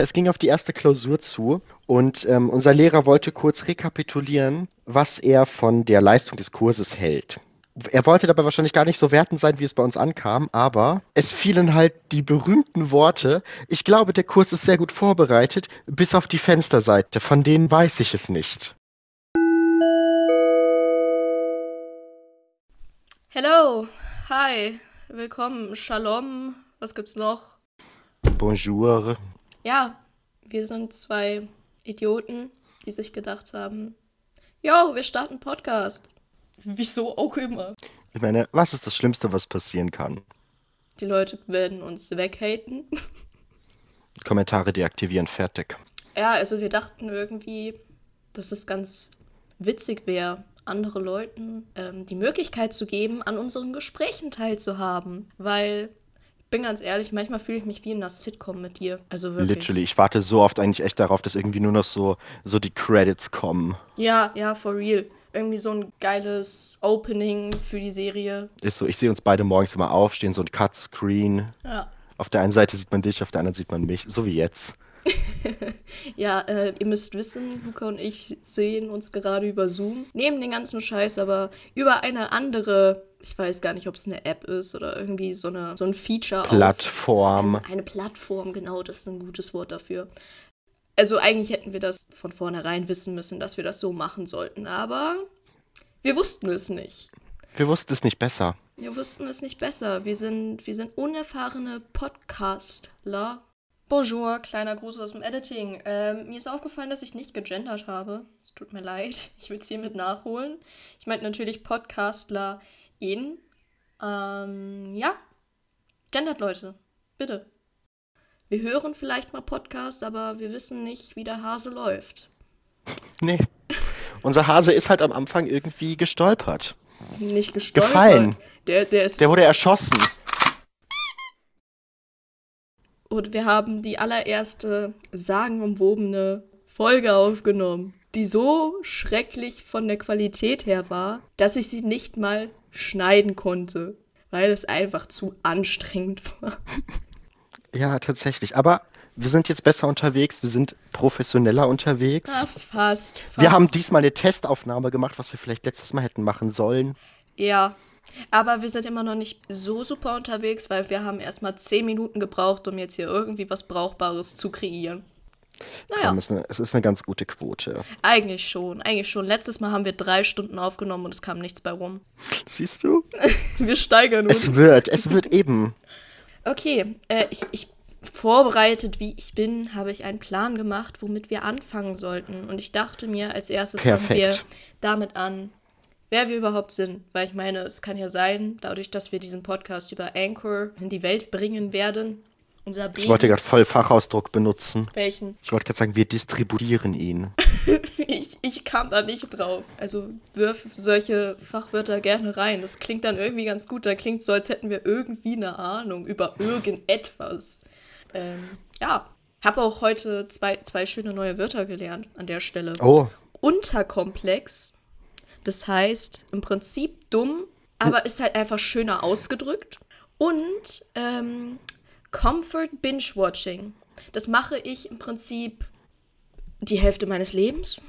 Es ging auf die erste Klausur zu und ähm, unser Lehrer wollte kurz rekapitulieren, was er von der Leistung des Kurses hält. Er wollte dabei wahrscheinlich gar nicht so wertend sein, wie es bei uns ankam, aber es fielen halt die berühmten Worte. Ich glaube, der Kurs ist sehr gut vorbereitet, bis auf die Fensterseite. Von denen weiß ich es nicht. Hello, hi, willkommen, Shalom, was gibt's noch? Bonjour. Ja, wir sind zwei Idioten, die sich gedacht haben, yo, wir starten Podcast. Wieso auch immer. Ich meine, was ist das Schlimmste, was passieren kann? Die Leute werden uns weghaten. Kommentare deaktivieren, fertig. Ja, also wir dachten irgendwie, dass es ganz witzig wäre, andere Leuten ähm, die Möglichkeit zu geben, an unseren Gesprächen teilzuhaben. Weil, bin ganz ehrlich, manchmal fühle ich mich wie in einer Sitcom mit dir. Also wirklich. Literally, ich warte so oft eigentlich echt darauf, dass irgendwie nur noch so, so die Credits kommen. Ja, ja, for real. Irgendwie so ein geiles Opening für die Serie. Ist so, ich sehe uns beide morgens immer aufstehen, so ein Cut-Screen. Ja. Auf der einen Seite sieht man dich, auf der anderen sieht man mich, so wie jetzt. Ja, äh, ihr müsst wissen, Luca und ich sehen uns gerade über Zoom. Neben den ganzen Scheiß aber über eine andere, ich weiß gar nicht, ob es eine App ist oder irgendwie so, eine, so ein Feature Plattform. auf. Eine Plattform, genau, das ist ein gutes Wort dafür. Also eigentlich hätten wir das von vornherein wissen müssen, dass wir das so machen sollten, aber wir wussten es nicht. Wir wussten es nicht besser. Wir wussten es nicht besser. Wir sind, wir sind unerfahrene Podcastler. Bonjour, kleiner Gruß aus dem Editing. Ähm, mir ist aufgefallen, dass ich nicht gegendert habe. Es tut mir leid. Ich will es hiermit nachholen. Ich meinte natürlich Podcastler in. Ähm, ja. Gendert, Leute. Bitte. Wir hören vielleicht mal Podcast, aber wir wissen nicht, wie der Hase läuft. Nee. Unser Hase ist halt am Anfang irgendwie gestolpert. Nicht gestolpert. Gefallen. Der, der ist Der wurde erschossen. Und wir haben die allererste sagenumwobene Folge aufgenommen, die so schrecklich von der Qualität her war, dass ich sie nicht mal schneiden konnte, weil es einfach zu anstrengend war. Ja, tatsächlich. Aber wir sind jetzt besser unterwegs, wir sind professioneller unterwegs. Ja, fast, fast. Wir haben diesmal eine Testaufnahme gemacht, was wir vielleicht letztes Mal hätten machen sollen. Ja, aber wir sind immer noch nicht so super unterwegs, weil wir haben erstmal 10 Minuten gebraucht, um jetzt hier irgendwie was Brauchbares zu kreieren. Naja, es, ist eine, es ist eine ganz gute Quote. eigentlich schon, eigentlich schon. Letztes Mal haben wir drei Stunden aufgenommen und es kam nichts bei rum. Siehst du? Wir steigern uns. Es wird, es wird eben. Okay, äh, ich, ich vorbereitet wie ich bin, habe ich einen Plan gemacht, womit wir anfangen sollten. Und ich dachte mir, als erstes fangen wir Perfekt. damit an, wer wir überhaupt sind. Weil ich meine, es kann ja sein, dadurch, dass wir diesen Podcast über Anchor in die Welt bringen werden, unser Baby. Ich wollte gerade voll Fachausdruck benutzen. welchen? Ich wollte gerade sagen, wir distributieren ihn. Ich, ich kam da nicht drauf. Also wirf solche Fachwörter gerne rein. Das klingt dann irgendwie ganz gut. Da klingt so, als hätten wir irgendwie eine Ahnung über irgendetwas. Ähm, ja, habe auch heute zwei, zwei schöne neue Wörter gelernt an der Stelle. Oh, Unterkomplex, das heißt im Prinzip dumm, aber ist halt einfach schöner ausgedrückt. Und ähm, Comfort Binge-Watching. Das mache ich im Prinzip die Hälfte meines Lebens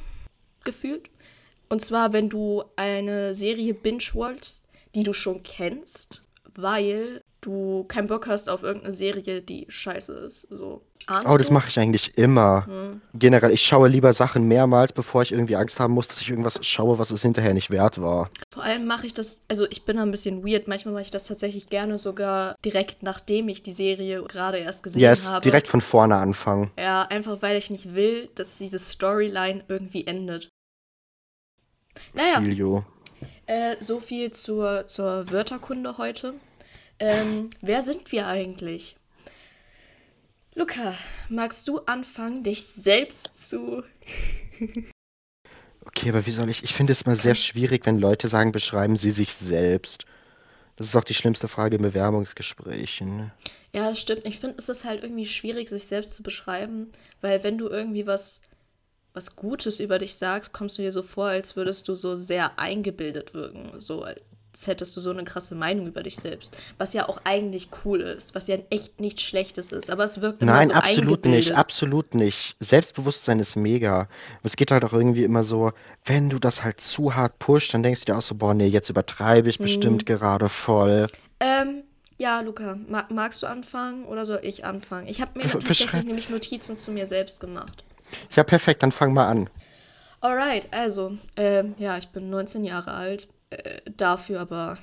gefühlt. Und zwar, wenn du eine Serie binge-watchst, die du schon kennst, weil du keinen Bock hast auf irgendeine Serie, die scheiße ist. So. Ahnst oh, das du? mache ich eigentlich immer. Generell, ich schaue lieber Sachen mehrmals, bevor ich irgendwie Angst haben muss, dass ich irgendwas schaue, was es hinterher nicht wert war. Vor allem mache ich das, also ich bin da ein bisschen weird. Manchmal mache ich das tatsächlich gerne sogar direkt nachdem ich die Serie gerade erst gesehen Yes, habe. direkt von vorne anfangen. Ja, einfach weil ich nicht will, dass diese Storyline irgendwie endet. Naja, you. äh, so viel zur, zur Wörterkunde heute. Ähm, wer sind wir eigentlich? Luca, magst du anfangen, dich selbst zu. Okay, aber wie soll ich? Ich finde es immer sehr schwierig, wenn Leute sagen, beschreiben sie sich selbst. Das ist auch die schlimmste Frage in Bewerbungsgesprächen. Ja, das stimmt. Ich finde, es ist halt irgendwie schwierig, sich selbst zu beschreiben, weil wenn du irgendwie was, was Gutes über dich sagst, kommst du dir so vor, als würdest du so sehr eingebildet wirken. So, als hättest du so eine krasse Meinung über dich selbst. Was ja auch eigentlich cool ist, was ja echt nichts Schlechtes ist, aber es wirkt immer Nein, so absolut nicht, absolut nicht. Selbstbewusstsein ist mega. Es geht halt auch irgendwie immer so, wenn du das halt zu hart pusht, dann denkst du dir auch so, boah, nee, jetzt übertreibe ich bestimmt gerade voll. Ähm, ja, Luca, ma magst du anfangen oder soll ich anfangen? Ich habe mir tatsächlich nämlich Notizen zu mir selbst gemacht. Ja, perfekt, dann fang mal an. Alright, also, ähm, ja, ich bin 19 Jahre alt, äh, dafür aber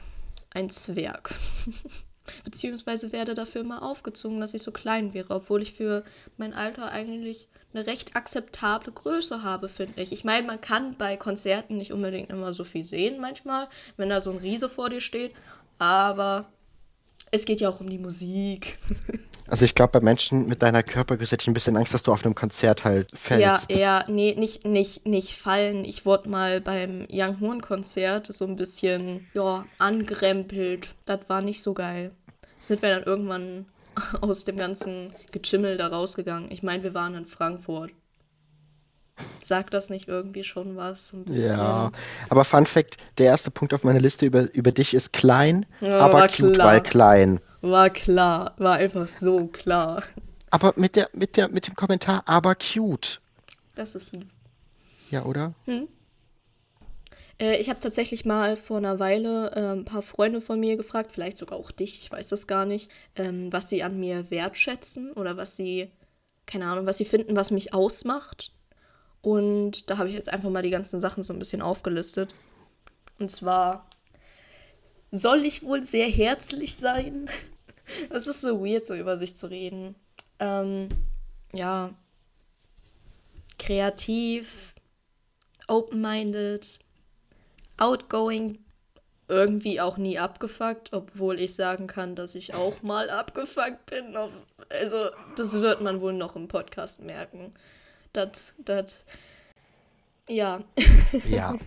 ein Zwerg. Beziehungsweise werde dafür immer aufgezogen, dass ich so klein wäre, obwohl ich für mein Alter eigentlich eine recht akzeptable Größe habe, finde ich. Ich meine, man kann bei Konzerten nicht unbedingt immer so viel sehen manchmal, wenn da so ein Riese vor dir steht, aber es geht ja auch um die Musik. Also ich glaube, bei Menschen mit deiner Körpergröße hätte ich ein bisschen Angst, dass du auf einem Konzert halt Ja, fällst. ja, nee, nicht, nicht, nicht fallen. Ich wurde mal beim Young Horn Konzert so ein bisschen, ja, angerempelt. Das war nicht so geil. Sind wir dann irgendwann aus dem ganzen Getümmel da rausgegangen. Ich meine, wir waren in Frankfurt. Sagt das nicht irgendwie schon was? Ja, aber Fun Fact, der erste Punkt auf meiner Liste über, über dich ist klein, Ja, aber war cute, klar. weil klein. War klar. War einfach so klar. Aber mit der, mit der, mit dem Kommentar, aber cute. Das ist lieb. Ja, oder? Äh, ich habe tatsächlich mal vor einer Weile äh, ein paar Freunde von mir gefragt, vielleicht sogar auch dich, ich weiß das gar nicht, ähm, was sie an mir wertschätzen oder was sie, keine Ahnung, was sie finden, was mich ausmacht. Und da habe ich jetzt einfach mal die ganzen Sachen so ein bisschen aufgelistet. Und zwar, soll ich wohl sehr herzlich sein? Es ist so weird, so über sich zu reden. Ähm, ja, kreativ, open-minded, outgoing, irgendwie auch nie abgefuckt, obwohl ich sagen kann, dass ich auch mal abgefuckt bin. Also, das wird man wohl noch im Podcast merken. Das, das, ja. Ja.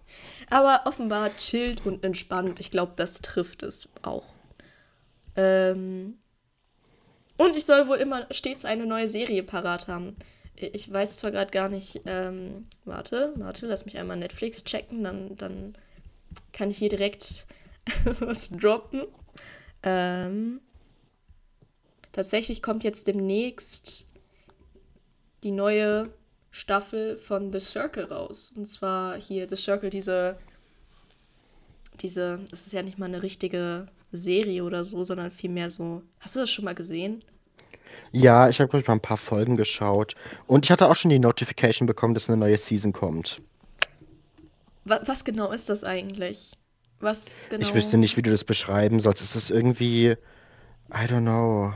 Aber offenbar chillt und entspannt. Ich glaube, das trifft es auch. Ähm, und ich soll wohl immer stets eine neue Serie parat haben. Ich weiß zwar gerade gar nicht, ähm, warte, warte, lass mich einmal Netflix checken, dann, dann kann ich hier direkt was droppen. Ähm, tatsächlich kommt jetzt demnächst die neue Staffel von The Circle raus. Und zwar hier The Circle, diese, diese, das ist ja nicht mal eine richtige Serie oder so, sondern vielmehr so. Hast du das schon mal gesehen? Ja, ich habe, glaube ich, mal ein paar Folgen geschaut. Und ich hatte auch schon die Notification bekommen, dass eine neue Season kommt. Wa was genau ist das eigentlich? Was genau? Ich wüsste nicht, wie du das beschreiben sollst. Ist das irgendwie, I don't know.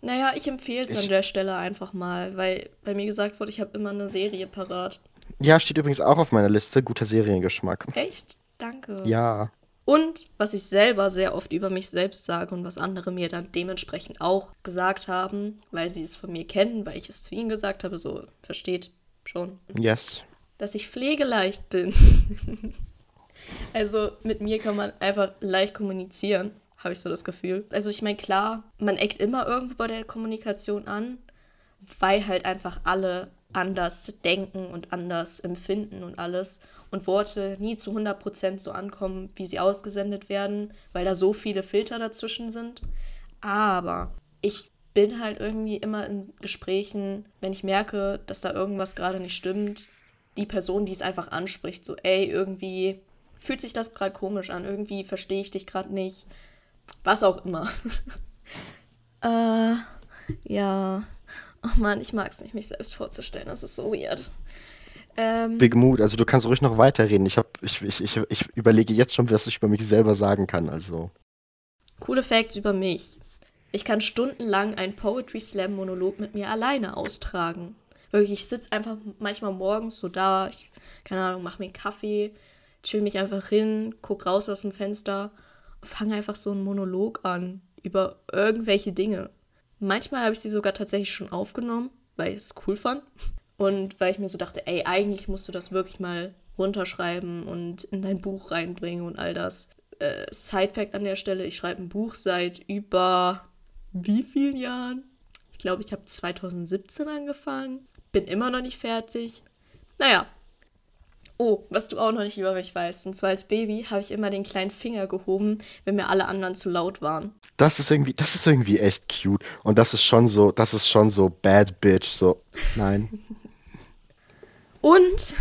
Naja, ich empfehle es an der Stelle einfach mal, weil bei mir gesagt wurde, ich habe immer eine Serie parat. ja, steht übrigens auch auf meiner Liste. Guter Seriengeschmack. Echt? Danke. Ja. Und was ich selber sehr oft über mich selbst sage und was andere mir dann dementsprechend auch gesagt haben, weil sie es von mir kennen, weil ich es zu ihnen gesagt habe, so versteht schon, Yes. dass ich pflegeleicht bin. Also mit mir kann man einfach leicht kommunizieren, habe ich so das Gefühl. Also ich meine, klar, man eckt immer irgendwo bei der Kommunikation an, weil halt einfach alle anders denken und anders empfinden und alles. Und Worte nie zu 100% so ankommen, wie sie ausgesendet werden, weil da so viele Filter dazwischen sind. Aber ich bin halt irgendwie immer in Gesprächen, wenn ich merke, dass da irgendwas gerade nicht stimmt, die Person, die es einfach anspricht, so, ey, irgendwie fühlt sich das gerade komisch an, irgendwie verstehe ich dich gerade nicht, was auch immer. äh, ja. Oh Mann, ich mag es nicht, mich selbst vorzustellen, das ist so weird. Ähm, Big Mood. Also du kannst ruhig noch weiterreden. Ich hab, ich, ich, ich, ich überlege jetzt schon, was ich über mich selber sagen kann. Also. coole Facts über mich. Ich kann stundenlang einen Poetry Slam Monolog mit mir alleine austragen. Wirklich, ich sitze einfach manchmal morgens so da, ich, keine Ahnung, mach mir einen Kaffee, chill mich einfach hin, guck raus aus dem Fenster fange einfach so einen Monolog an über irgendwelche Dinge. Manchmal habe ich sie sogar tatsächlich schon aufgenommen, weil ich es cool fand. Und weil ich mir so dachte, ey, eigentlich musst du das wirklich mal runterschreiben und in dein Buch reinbringen und all das. Äh, Side-Fact an der Stelle, ich schreibe ein Buch seit über wie vielen Jahren? Ich glaube, ich habe 2017 angefangen, bin immer noch nicht fertig. Naja, Oh, was du auch noch nicht über mich weißt. Und zwar als Baby habe ich immer den kleinen Finger gehoben, wenn mir alle anderen zu laut waren. Das ist irgendwie, das ist irgendwie echt cute. Und das ist schon so, das ist schon so bad bitch, so. Nein. Und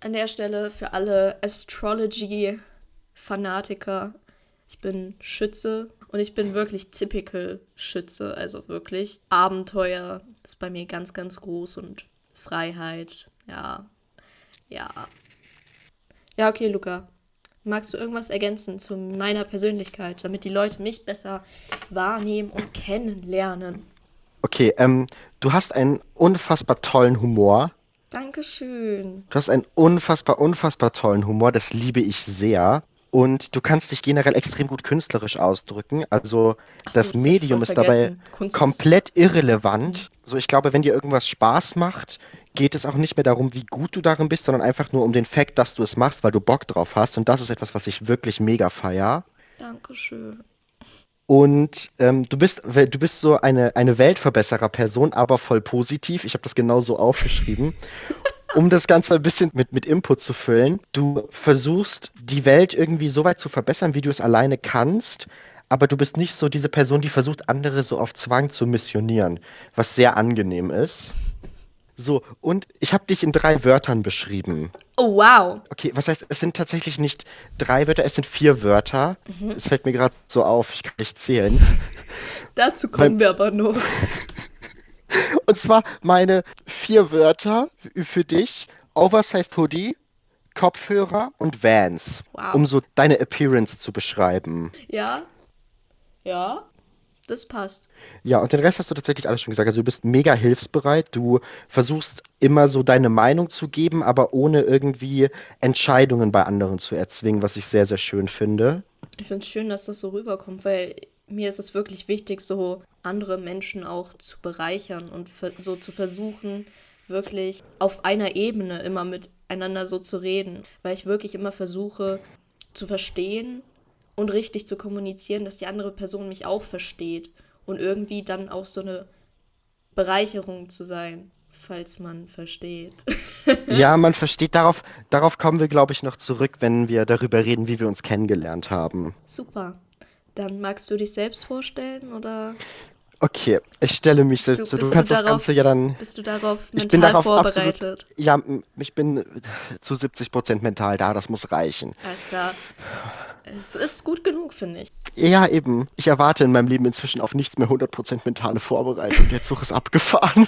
an der Stelle für alle Astrology-Fanatiker, ich bin Schütze und ich bin wirklich typical Schütze, also wirklich Abenteuer ist bei mir ganz, ganz groß und Freiheit, ja, ja. Ja, okay, Luca. Magst du irgendwas ergänzen zu meiner Persönlichkeit, damit die Leute mich besser wahrnehmen und kennenlernen? Okay, ähm, du hast einen unfassbar tollen Humor. Dankeschön. Du hast einen unfassbar, unfassbar tollen Humor, das liebe ich sehr. Und du kannst dich generell extrem gut künstlerisch ausdrücken. Also so, das Medium ist dabei. Kunst komplett irrelevant. So, ich glaube, wenn dir irgendwas Spaß macht, geht es auch nicht mehr darum, wie gut du darin bist, sondern einfach nur um den Fakt, dass du es machst, weil du Bock drauf hast. Und das ist etwas, was ich wirklich mega feier. Dankeschön. Und ähm, du bist, du bist so eine, eine Weltverbesserer-Person, aber voll positiv. Ich habe das genau so aufgeschrieben. Um das Ganze ein bisschen mit, mit Input zu füllen. Du versuchst, die Welt irgendwie so weit zu verbessern, wie du es alleine kannst, aber du bist nicht so diese Person, die versucht, andere so auf Zwang zu missionieren, was sehr angenehm ist. So, und ich habe dich in drei Wörtern beschrieben. Oh, wow. Okay, was heißt, es sind tatsächlich nicht drei Wörter, es sind vier Wörter. Es fällt mir gerade so auf, ich kann nicht zählen. Dazu kommen wir aber noch. Und zwar meine vier Wörter für dich: Oversized Hoodie, Kopfhörer und Vans. Wow. Um so deine Appearance zu beschreiben. Ja? Ja? Das passt. Ja, und den Rest hast du tatsächlich alles schon gesagt. Also du bist mega hilfsbereit. Du versuchst immer so deine Meinung zu geben, aber ohne irgendwie Entscheidungen bei anderen zu erzwingen, was ich sehr, sehr schön finde. Ich finde es schön, dass das so rüberkommt, weil mir ist es wirklich wichtig, so andere Menschen auch zu bereichern und so zu versuchen, wirklich auf einer Ebene immer miteinander so zu reden, weil ich wirklich immer versuche zu verstehen und richtig zu kommunizieren, dass die andere Person mich auch versteht und irgendwie dann auch so eine Bereicherung zu sein, falls man versteht. Ja, man versteht, darauf, darauf kommen wir, glaube ich, noch zurück, wenn wir darüber reden, wie wir uns kennengelernt haben. Super. Dann magst du dich selbst vorstellen oder Okay, ich stelle mich Bist du- selbst. Du, du kannst das darauf- Ganze ja dann. bist du darauf Ich bin mental darauf absolut. vorbereitet? Ja, m- ich bin äh, zu 70% mental da, das muss reichen. Alles klar. Es ist gut genug, finde ich. Ja, eben. Ich erwarte in meinem Leben inzwischen auf nichts mehr 100% mentale Vorbereitung. Der Zug ist abgefahren.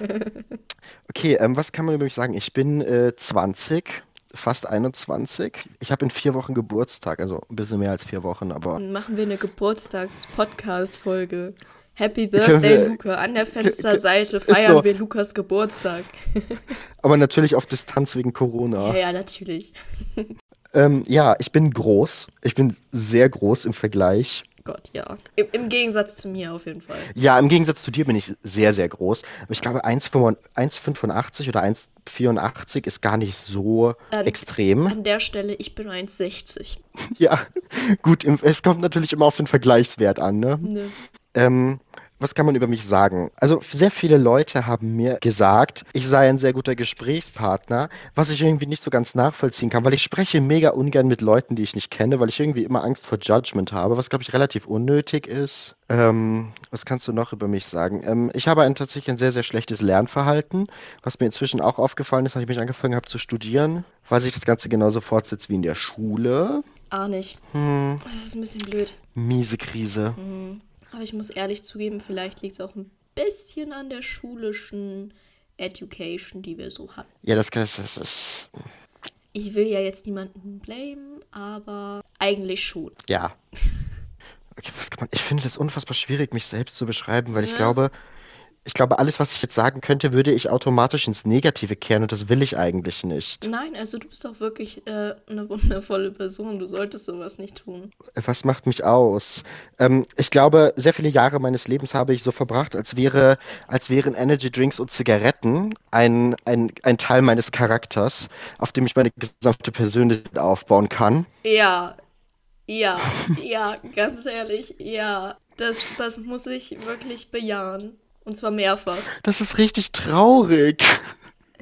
Okay, ähm, was kann man über mich sagen? Ich bin äh, 20, fast 21. Ich habe in vier Wochen Geburtstag, also ein bisschen mehr als vier Wochen, aber Dann machen wir eine Geburtstags-Podcast-Folge. Happy Birthday, Luca. An der Fensterseite feiern so. wir Lukas Geburtstag. aber natürlich auf Distanz wegen Corona. Ja, ja, natürlich. Ähm, ja, ich bin groß. Ich bin sehr groß im Vergleich. Gott, ja. Im, Im Gegensatz zu mir auf jeden Fall. Ja, im Gegensatz zu dir bin ich sehr, sehr groß. Aber ich glaube, 1,85 1,85 oder 1,84 ist gar nicht so Ähm, extrem. An der Stelle, ich bin 1,60. Ja, gut, es kommt natürlich immer auf den Vergleichswert an, ne? Ne? Ähm, was kann man über mich sagen? Also, sehr viele Leute haben mir gesagt, ich sei ein sehr guter Gesprächspartner, was ich irgendwie nicht so ganz nachvollziehen kann, weil ich spreche mega ungern mit Leuten, die ich nicht kenne, weil ich irgendwie immer Angst vor Judgment habe, was, glaube ich, relativ unnötig ist. Ähm, was kannst du noch über mich sagen? Ähm, ich habe ein, tatsächlich ein sehr, sehr schlechtes Lernverhalten, was mir inzwischen auch aufgefallen ist, als ich mich angefangen habe zu studieren, weil sich das Ganze genauso fortsetzt wie in der Schule. Ah, nicht. Hm, Das ist ein bisschen blöd. miese Krise. Aber ich muss ehrlich zugeben, vielleicht liegt es auch ein bisschen an der schulischen Education, die wir so hatten. Ja, das, das, das ist. Ich will ja jetzt niemanden blamen, aber eigentlich schon. Ja. Okay, was kann man. Ich finde das unfassbar schwierig, mich selbst zu beschreiben, weil ich Ja. glaube, ich glaube, alles, was ich jetzt sagen könnte, würde ich automatisch ins Negative kehren und das will ich eigentlich nicht. Nein, also du bist doch wirklich äh, eine wundervolle Person. Du solltest sowas nicht tun. Was macht mich aus? Ähm, ich glaube, sehr viele Jahre meines Lebens habe ich so verbracht, als wäre, als wären Energy Drinks und Zigaretten ein, ein, ein Teil meines Charakters, auf dem ich meine gesamte Persönlichkeit aufbauen kann. Ja, ja, ja, ganz ehrlich, ja. Das, das muss ich wirklich bejahen. Und zwar mehrfach. Das ist richtig traurig.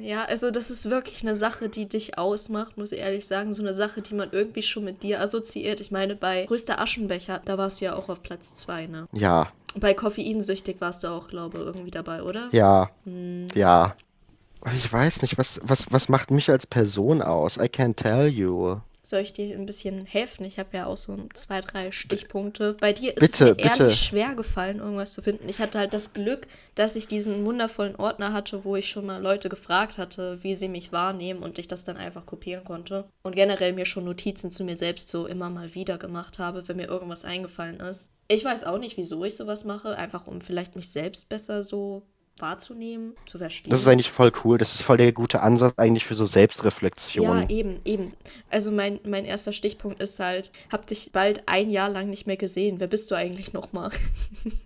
Ja, also das ist wirklich eine Sache, die dich ausmacht, muss ich ehrlich sagen. So eine Sache, die man irgendwie schon mit dir assoziiert. Ich meine, bei Größter Aschenbecher, da warst du ja auch auf Platz 2, ne? Ja, Bei Koffeinsüchtig warst du auch, glaube ich, irgendwie dabei, oder? ja, Hm. ja. Ich weiß nicht, was, was, was macht mich als Person aus? I can't tell you. Soll ich dir ein bisschen helfen? Ich habe ja auch so zwei, drei Stichpunkte. Bei dir ist Bitte, es mir bitte. ehrlich schwer gefallen, irgendwas zu finden. Ich hatte halt das Glück, dass ich diesen wundervollen Ordner hatte, wo ich schon mal Leute gefragt hatte, wie sie mich wahrnehmen und ich das dann einfach kopieren konnte. Und generell mir schon Notizen zu mir selbst so immer mal wieder gemacht habe, wenn mir irgendwas eingefallen ist. Ich weiß auch nicht, wieso ich sowas mache, einfach um vielleicht mich selbst besser so wahrzunehmen, zu verstehen. Das ist eigentlich voll cool. Das ist voll der gute Ansatz eigentlich für so Ja, Selbstreflexion. eben, eben. Also mein, mein erster Stichpunkt ist halt, hab dich bald ein Jahr lang nicht mehr gesehen. Wer bist du eigentlich nochmal?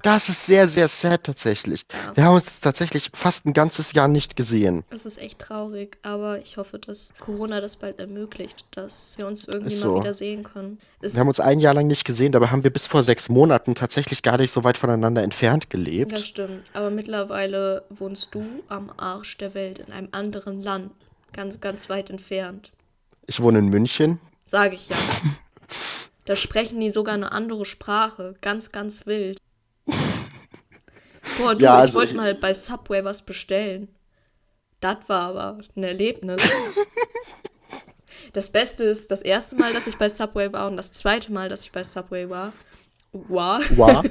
Das ist sehr, sehr sad tatsächlich. Ja. Wir haben uns tatsächlich fast ein ganzes Jahr nicht gesehen. Das ist echt traurig, aber ich hoffe, dass Corona das bald ermöglicht, dass wir uns irgendwie Ist mal so. wieder sehen können. Es, Wir haben uns ein Jahr lang nicht gesehen, dabei haben wir bis vor sechs Monaten tatsächlich gar nicht so weit voneinander entfernt das gelebt. stimmt, aber mittlerweile wohnst du am Arsch der Welt in einem anderen Land, ganz, ganz weit entfernt. Ich wohne in München. Sage ich ja. Da sprechen die sogar eine andere Sprache, ganz, ganz wild. Boah, du, Ja, ich also wollte ich- mal bei Subway was bestellen. Das war aber ein Erlebnis. Das Beste ist, das erste Mal, dass ich bei Subway war und das zweite Mal, dass ich bei Subway war, war, Wow.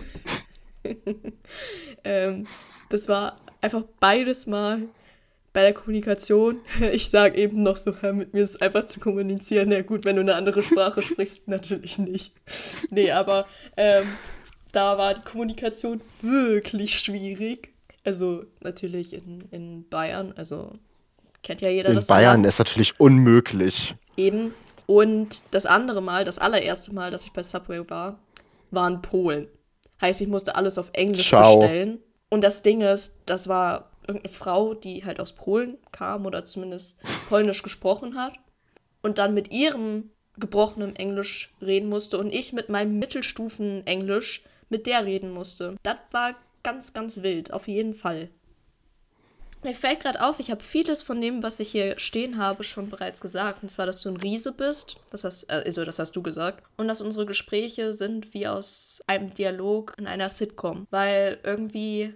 ähm, das war einfach beides Mal bei der Kommunikation. Ich sage eben noch so, hör, mit mir ist es einfach zu kommunizieren. Ja gut, wenn du eine andere Sprache sprichst, natürlich nicht. Nee, aber ähm, da war die Kommunikation wirklich schwierig. Also natürlich in, in Bayern, also kennt ja jeder In das Bayern Land. ist natürlich unmöglich. Eben. Und das andere Mal, das allererste Mal, dass ich bei Subway war, war in Polen. Heißt, ich musste alles auf Englisch Ciao. bestellen. Und das Ding ist, das war irgendeine Frau, die halt aus Polen kam oder zumindest Polnisch gesprochen hat und dann mit ihrem gebrochenen Englisch reden musste und ich mit meinem Mittelstufen-Englisch mit der reden musste. Das war ganz, ganz wild, auf jeden Fall. Mir fällt gerade auf, ich habe vieles von dem, was ich hier stehen habe, schon bereits gesagt. Und zwar, dass du ein Riese bist. Das hast, äh, also, das hast du gesagt. Und dass unsere Gespräche sind wie aus einem Dialog in einer Sitcom. Weil irgendwie,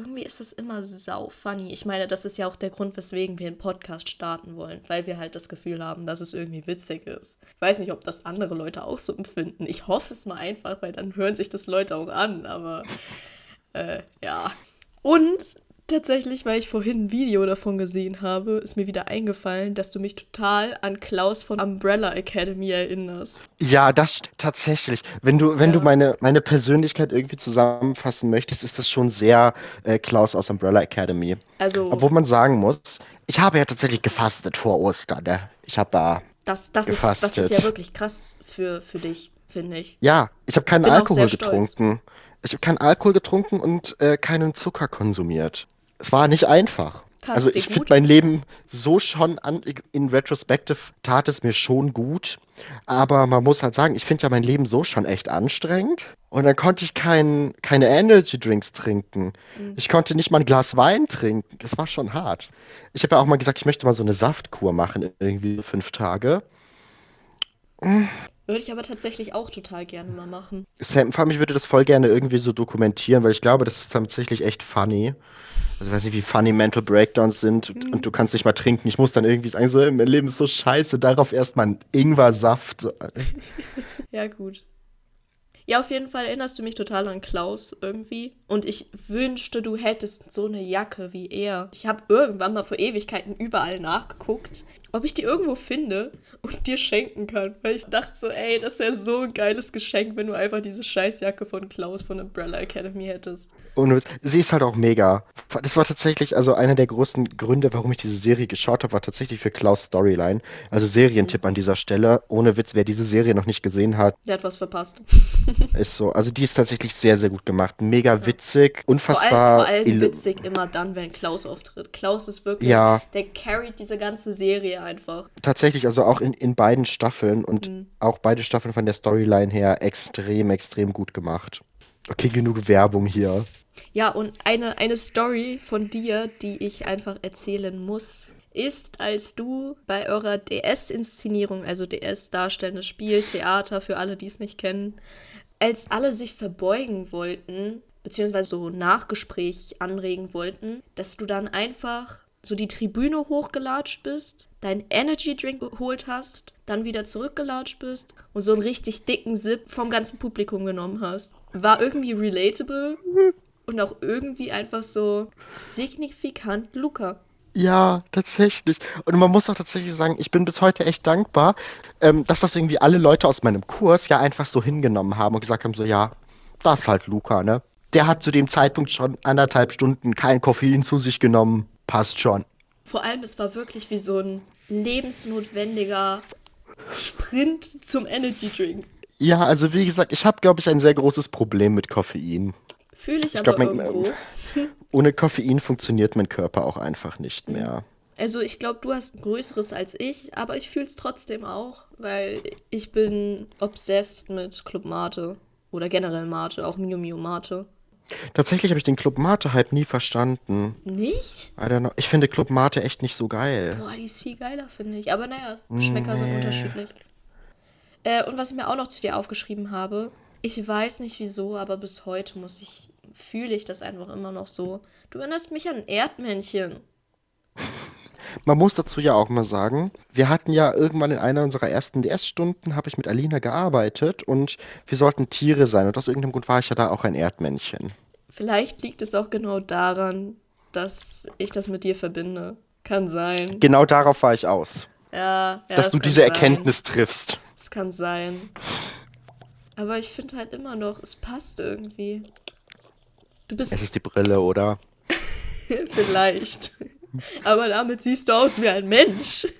irgendwie ist das immer sau funny. Ich meine, das ist ja auch der Grund, weswegen wir einen Podcast starten wollen. Weil wir halt das Gefühl haben, dass es irgendwie witzig ist. Ich weiß nicht, ob das andere Leute auch so empfinden. Ich hoffe es mal einfach, weil dann hören sich das Leute auch an. Aber äh, ja. Und tatsächlich, weil ich vorhin ein Video davon gesehen habe, ist mir wieder eingefallen, dass du mich total an Klaus von Umbrella Academy erinnerst. Ja, das tatsächlich. Wenn du, wenn Ja. du meine, meine Persönlichkeit irgendwie zusammenfassen möchtest, ist das schon sehr äh, Klaus aus Umbrella Academy. Also, Obwohl man sagen muss, ich habe ja tatsächlich gefastet vor Ostern. Ne? Ich habe da, das, das, ist, das ist ja wirklich krass für, für dich, finde ich. ja, ich habe keinen Bin Alkohol sehr stolz. getrunken. Ich habe keinen Alkohol getrunken und äh, keinen Zucker konsumiert. Es war nicht einfach. Tat's Also ich finde mein Leben so schon an, in Retrospective tat es mir schon gut. Aber man muss halt sagen, ich finde ja mein Leben so schon echt anstrengend. Und dann konnte ich kein, keine Energy Drinks trinken. Mhm. Ich konnte nicht mal ein Glas Wein trinken. Das war schon hart. Ich habe ja auch mal gesagt, ich möchte mal so eine Saftkur machen, irgendwie fünf Tage. Würde ich aber tatsächlich auch total gerne mal machen. Sam, allem, ich würde das voll gerne irgendwie so dokumentieren, weil ich glaube, das ist tatsächlich echt funny. Also ich weiß nicht, wie funny Mental Breakdowns sind und, und du kannst nicht mal trinken. Ich muss dann irgendwie sagen, so, mein Leben ist so scheiße, darauf erstmal Ingwer-Saft. Ja, gut. Ja, auf jeden Fall erinnerst du mich total an Klaus irgendwie. Und ich wünschte, du hättest so eine Jacke wie er. Ich habe irgendwann mal vor Ewigkeiten überall nachgeguckt, ob ich die irgendwo finde und dir schenken kann. Weil ich dachte so, ey, das wäre so ein geiles Geschenk, wenn du einfach diese Scheißjacke von Klaus von Umbrella Academy hättest. Und sie ist halt auch mega. Das war tatsächlich, also einer der großen Gründe, warum ich diese Serie geschaut habe, war tatsächlich für Klaus Storyline. Also Serientipp an dieser Stelle. Ohne Witz, wer diese Serie noch nicht gesehen hat, Der hat was verpasst. ist so. Also die ist tatsächlich sehr, sehr gut gemacht. Mega witzig, Vor allem, unfassbar. vor allem witzig immer dann, wenn Klaus auftritt. Klaus ist wirklich, Ja. der carried diese ganze Serie einfach. Tatsächlich, also auch in, in beiden Staffeln und Mhm. auch beide Staffeln von der Storyline her extrem, extrem gut gemacht. Okay, genug Werbung hier. Ja, und eine, eine Story von dir, die ich einfach erzählen muss, ist, als du bei eurer DS-Inszenierung, also DS darstellendes Spiel, Theater für alle, die es nicht kennen, als alle sich verbeugen wollten, beziehungsweise so Nachgespräch anregen wollten, dass du dann einfach so die Tribüne hochgelatscht bist, deinen Energy Drink geholt hast, dann wieder zurückgelatscht bist und so einen richtig dicken Sip vom ganzen Publikum genommen hast. War irgendwie relatable und auch irgendwie einfach so signifikant Luca. Ja, tatsächlich. Und man muss auch tatsächlich sagen, ich bin bis heute echt dankbar, ähm, dass das irgendwie alle Leute aus meinem Kurs ja einfach so hingenommen haben und gesagt haben, so ja, das ist halt Luca, ne? Der hat zu dem Zeitpunkt schon anderthalb Stunden kein Koffein zu sich genommen. Passt schon. Vor allem, es war wirklich wie so ein lebensnotwendiger Sprint zum Energy Drink. Ja, also wie gesagt, ich habe, glaube ich, ein sehr großes Problem mit Koffein. Fühle ich, Ich aber glaube, mein, irgendwo. ohne Koffein funktioniert mein Körper auch einfach nicht mehr. Also ich glaube, du hast ein größeres als ich, aber ich fühle es trotzdem auch, weil ich bin obsessed mit Club Mate oder generell Mate, auch Mio Mio Mate. Tatsächlich habe ich den Club Mate-Hype nie verstanden. Nicht? Ich finde Club Mate echt nicht so geil. Boah, die ist viel geiler, finde ich. Aber naja, Geschmäcker sind Nee. unterschiedlich. Äh, und was ich mir auch noch zu dir aufgeschrieben habe, ich weiß nicht wieso, aber bis heute muss ich, fühle ich das einfach immer noch so. Du erinnerst mich an ein Erdmännchen. Man muss dazu ja auch mal sagen, wir hatten ja irgendwann in einer unserer ersten DS-Stunden, habe ich mit Alina gearbeitet und wir sollten Tiere sein. Und aus irgendeinem Grund war ich ja da auch ein Erdmännchen. Vielleicht liegt es auch genau daran, dass ich das mit dir verbinde. Kann sein. Genau darauf war ich aus, Ja, ja, dass es du diese sein. Erkenntnis triffst. Es kann sein. Aber ich finde halt immer noch, es passt irgendwie. Du bist Es ist die Brille, oder? vielleicht. Aber damit siehst du aus wie ein Mensch.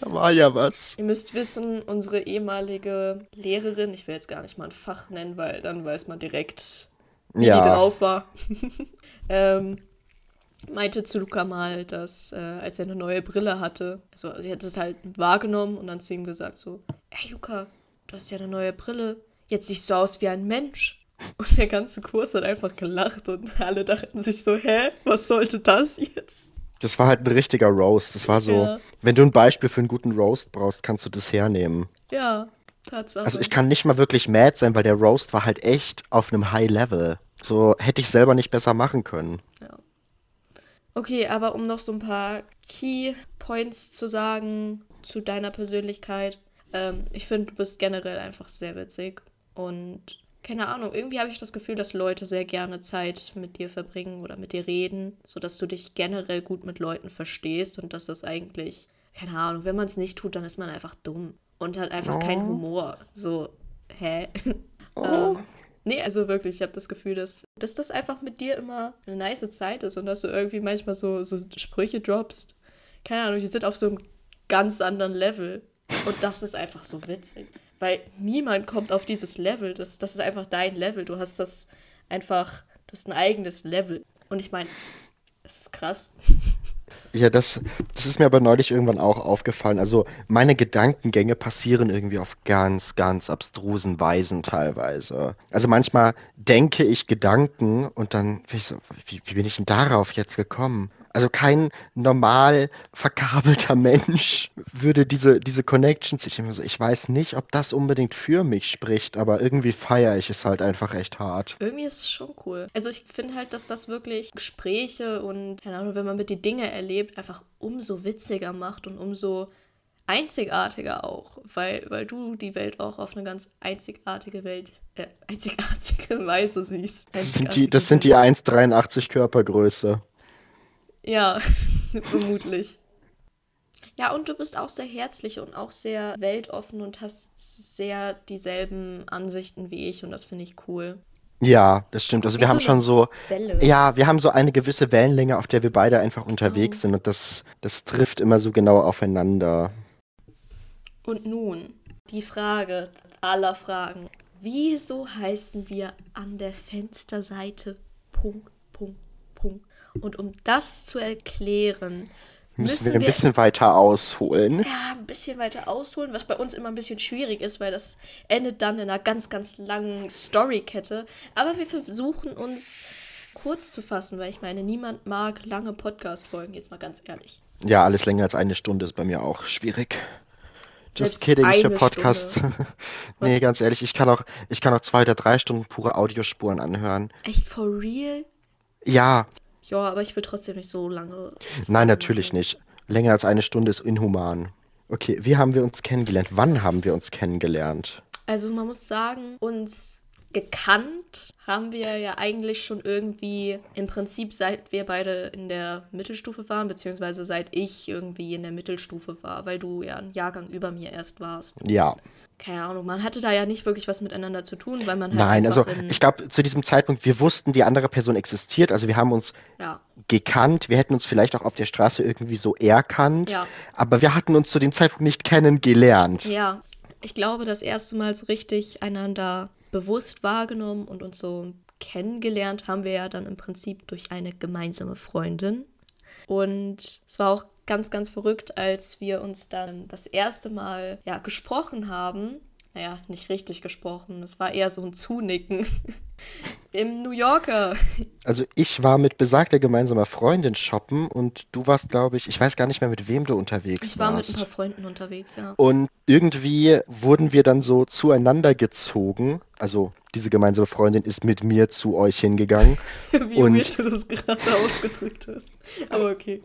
Da war ja was. Ihr müsst wissen, unsere ehemalige Lehrerin, ich will jetzt gar nicht mal ein Fach nennen, weil dann weiß man direkt, wie die Ja, drauf war, ähm, meinte zu Luca mal, dass äh, als er eine neue Brille hatte, also sie hat es halt wahrgenommen und dann zu ihm gesagt so, ey Luca, du hast ja eine neue Brille, jetzt siehst du aus wie ein Mensch. Und der ganze Kurs hat einfach gelacht und alle dachten sich so, hä, was sollte das jetzt? das war halt ein richtiger Roast. Das war so, Ja. wenn du ein Beispiel für einen guten Roast brauchst, kannst du das hernehmen. Ja, Tatsache. Also ich kann nicht mal wirklich mad sein, weil der Roast war halt echt auf einem High Level. So hätte ich selber nicht besser machen können. Okay, aber um noch so ein paar Key Points zu sagen zu deiner Persönlichkeit. Ähm, ich finde, du bist generell einfach sehr witzig. Und keine Ahnung, irgendwie habe ich das Gefühl, dass Leute sehr gerne Zeit mit dir verbringen oder mit dir reden, sodass du dich generell gut mit Leuten verstehst und dass das eigentlich, keine Ahnung, wenn man es nicht tut, dann ist man einfach dumm und hat einfach keinen Humor. So, hä? ähm, nee, also wirklich, ich habe das Gefühl, dass, dass das einfach mit dir immer eine nice Zeit ist und dass du irgendwie manchmal so, so Sprüche droppst. Keine Ahnung, die sind auf so einem ganz anderen Level. Und das ist einfach so witzig. Weil niemand kommt auf dieses Level. Das, das ist einfach dein Level. Du hast das einfach, du hast ein eigenes Level. Und ich meine, es ist krass. Ja, das, das ist mir aber neulich irgendwann auch aufgefallen. Also meine Gedankengänge passieren irgendwie auf ganz, ganz abstrusen Weisen teilweise. Also manchmal denke ich Gedanken und dann wie, wie bin ich denn darauf jetzt gekommen? Also kein normal verkabelter Mensch würde diese, diese Connections, ich, ich weiß nicht, ob das unbedingt für mich spricht, aber irgendwie feiere ich es halt einfach echt hart. Irgendwie ist es schon cool. Also ich finde halt, dass das wirklich Gespräche und, keine Ahnung, wenn man mit die Dinge erlebt, einfach umso witziger macht und umso einzigartiger auch. Weil, weil du die Welt auch auf eine ganz einzigartige Welt, äh, einzigartige Weise siehst. Das sind die, das sind die Einzigartige 1,83 Körpergröße. Ja, vermutlich. Ja, und du bist auch sehr herzlich und auch sehr weltoffen und hast sehr dieselben Ansichten wie ich und das finde ich cool. Ja, das stimmt. Also Wie wir so haben schon so, Welle. ja, wir haben so eine gewisse Wellenlänge, auf der wir beide einfach unterwegs Genau. sind und das, das trifft immer so genau aufeinander. Und nun die Frage aller Fragen. Wieso heißen wir an der Fensterseite Punkt, Punkt, Punkt? Und um das zu erklären, Müssen wir ein wir bisschen weiter ausholen. ja, ein bisschen weiter ausholen, was bei uns immer ein bisschen schwierig ist, weil das endet dann in einer ganz, ganz langen Storykette. Aber wir versuchen uns kurz zu fassen, weil ich meine, niemand mag lange Podcast-Folgen, jetzt mal ganz ehrlich. Ja, alles länger als eine Stunde ist bei mir auch schwierig. Just Selbst kidding, ich für Podcasts. Nee, ganz ehrlich, ich kann auch, ich kann auch zwei oder drei Stunden pure Audiospuren anhören. Echt for real? Ja, Ja, aber ich will trotzdem nicht so lange. nein, natürlich nicht. Länger als eine Stunde ist inhuman. Okay, wie haben wir uns kennengelernt? Wann haben wir uns kennengelernt? Also man muss sagen, uns gekannt haben wir ja eigentlich schon irgendwie im Prinzip seit wir beide in der Mittelstufe waren, beziehungsweise seit ich irgendwie in der Mittelstufe war, weil du ja ein Jahrgang über mir erst warst. Ja, Keine Ahnung, man hatte da ja nicht wirklich was miteinander zu tun, weil man halt nein, also ich glaube, zu diesem Zeitpunkt, wir wussten, die andere Person existiert. Also wir haben uns ja, gekannt. Wir hätten uns vielleicht auch auf der Straße irgendwie so erkannt. Ja. Aber wir hatten uns zu dem Zeitpunkt nicht kennengelernt. ja, ich glaube, das erste Mal so richtig einander bewusst wahrgenommen und uns so kennengelernt haben wir ja dann im Prinzip durch eine gemeinsame Freundin. Und es war auch ganz, ganz verrückt, als wir uns dann das erste Mal ja, gesprochen haben. Naja, nicht richtig gesprochen. Es war eher so ein Zunicken. Im New Yorker. Also ich war mit besagter gemeinsamer Freundin shoppen und du warst, glaube ich, ich weiß gar nicht mehr, mit wem du unterwegs Ich war mit warst. ein paar Freunden unterwegs, ja. Und irgendwie wurden wir dann so zueinander gezogen. Also diese gemeinsame Freundin ist mit mir zu euch hingegangen. Wie Und- weird du das gerade ausgedrückt hast. Aber okay.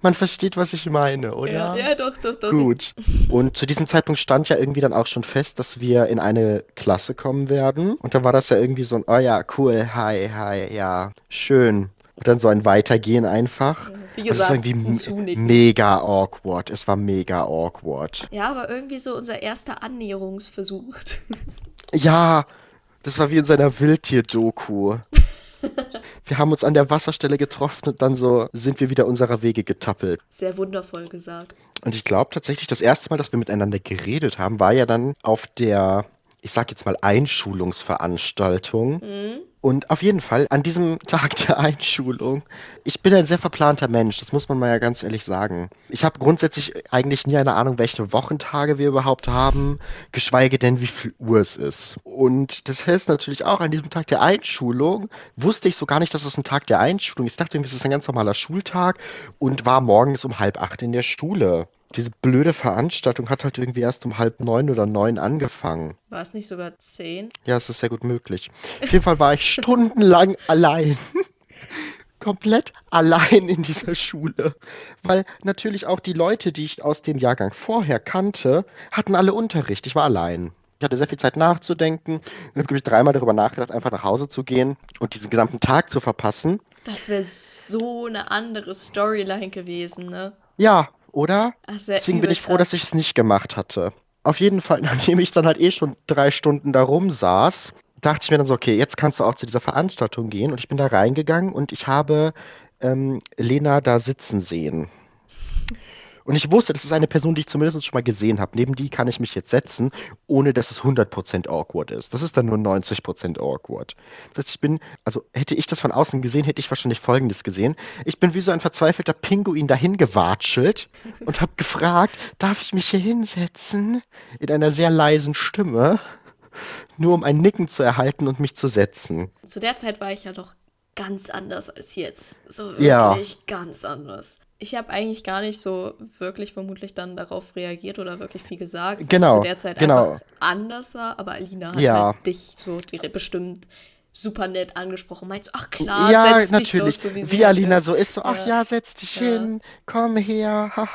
Man versteht, was ich meine, oder? Ja, ja doch, doch, doch. Gut. Und zu diesem Zeitpunkt stand ja irgendwie dann auch schon fest, dass wir in eine Klasse kommen werden. Und dann war das ja irgendwie so ein, oh ja, cool, hi, hi, ja, schön. Und dann so ein Weitergehen einfach. Wie Also es war gesagt, irgendwie mega awkward. Es war mega awkward. Ja, aber irgendwie so unser erster Annäherungsversuch. Ja, das war wie in seiner Wildtier-Doku. Wir haben uns an der Wasserstelle getroffen und dann so sind wir wieder unserer Wege getappelt. Sehr wundervoll gesagt. Und ich glaube tatsächlich, das erste Mal, dass wir miteinander geredet haben, war ja dann auf der, ich sag jetzt mal, Einschulungsveranstaltung. Mhm. Und auf jeden Fall an diesem Tag der Einschulung, ich bin ein sehr verplanter Mensch, das muss man mal ja ganz ehrlich sagen. Ich habe grundsätzlich eigentlich nie eine Ahnung, welche Wochentage wir überhaupt haben, geschweige denn, wie viel Uhr es ist. Und das heißt natürlich auch, an diesem Tag der Einschulung wusste ich so gar nicht, dass es ein Tag der Einschulung ist. Ich dachte, irgendwie, es ist ein ganz normaler Schultag und war morgens um halb acht in der Schule. Diese blöde Veranstaltung hat halt irgendwie erst um halb neun oder neun angefangen. War es nicht sogar zehn? Ja, es ist sehr gut möglich. Auf jeden Fall war ich stundenlang allein. Komplett allein in dieser Schule. Weil natürlich auch die Leute, die ich aus dem Jahrgang vorher kannte, hatten alle Unterricht. Ich war allein. Ich hatte sehr viel Zeit nachzudenken und habe, glaube ich, dreimal darüber nachgedacht, einfach nach Hause zu gehen und diesen gesamten Tag zu verpassen. Das wäre so eine andere Storyline gewesen, ne? Ja, oder? Wär Deswegen bin ich froh, dass ich es nicht gemacht hatte. Auf jeden Fall, nachdem ich dann halt eh schon drei Stunden da rumsaß, dachte ich mir dann so, okay, jetzt kannst du auch zu dieser Veranstaltung gehen. Und ich bin da reingegangen und ich habe ähm, Lena da sitzen sehen. Und ich wusste, das ist eine Person, die ich zumindest schon mal gesehen habe. Neben die kann ich mich jetzt setzen, ohne dass es 100% awkward ist. Das ist dann nur 90% awkward. Ich bin, also hätte ich das von außen gesehen, hätte ich wahrscheinlich Folgendes gesehen. Ich bin wie so ein verzweifelter Pinguin dahin gewatschelt und habe gefragt, darf ich mich hier hinsetzen? In einer sehr leisen Stimme, nur um ein Nicken zu erhalten und mich zu setzen. Zu der Zeit war ich ja doch ganz anders als jetzt. So Ja. wirklich ganz anders. Ich habe eigentlich gar nicht so wirklich vermutlich dann darauf reagiert oder wirklich viel gesagt, weil Genau, ich zu der Zeit genau. einfach anders war. Aber Alina hat Ja. halt dich so bestimmt super nett angesprochen. Meint so, ach klar, ja, setz dich natürlich. doch so, wie, wie Alina ist. so ist, so, ach Ja. ja, setz dich Ja. hin, komm her. Ha.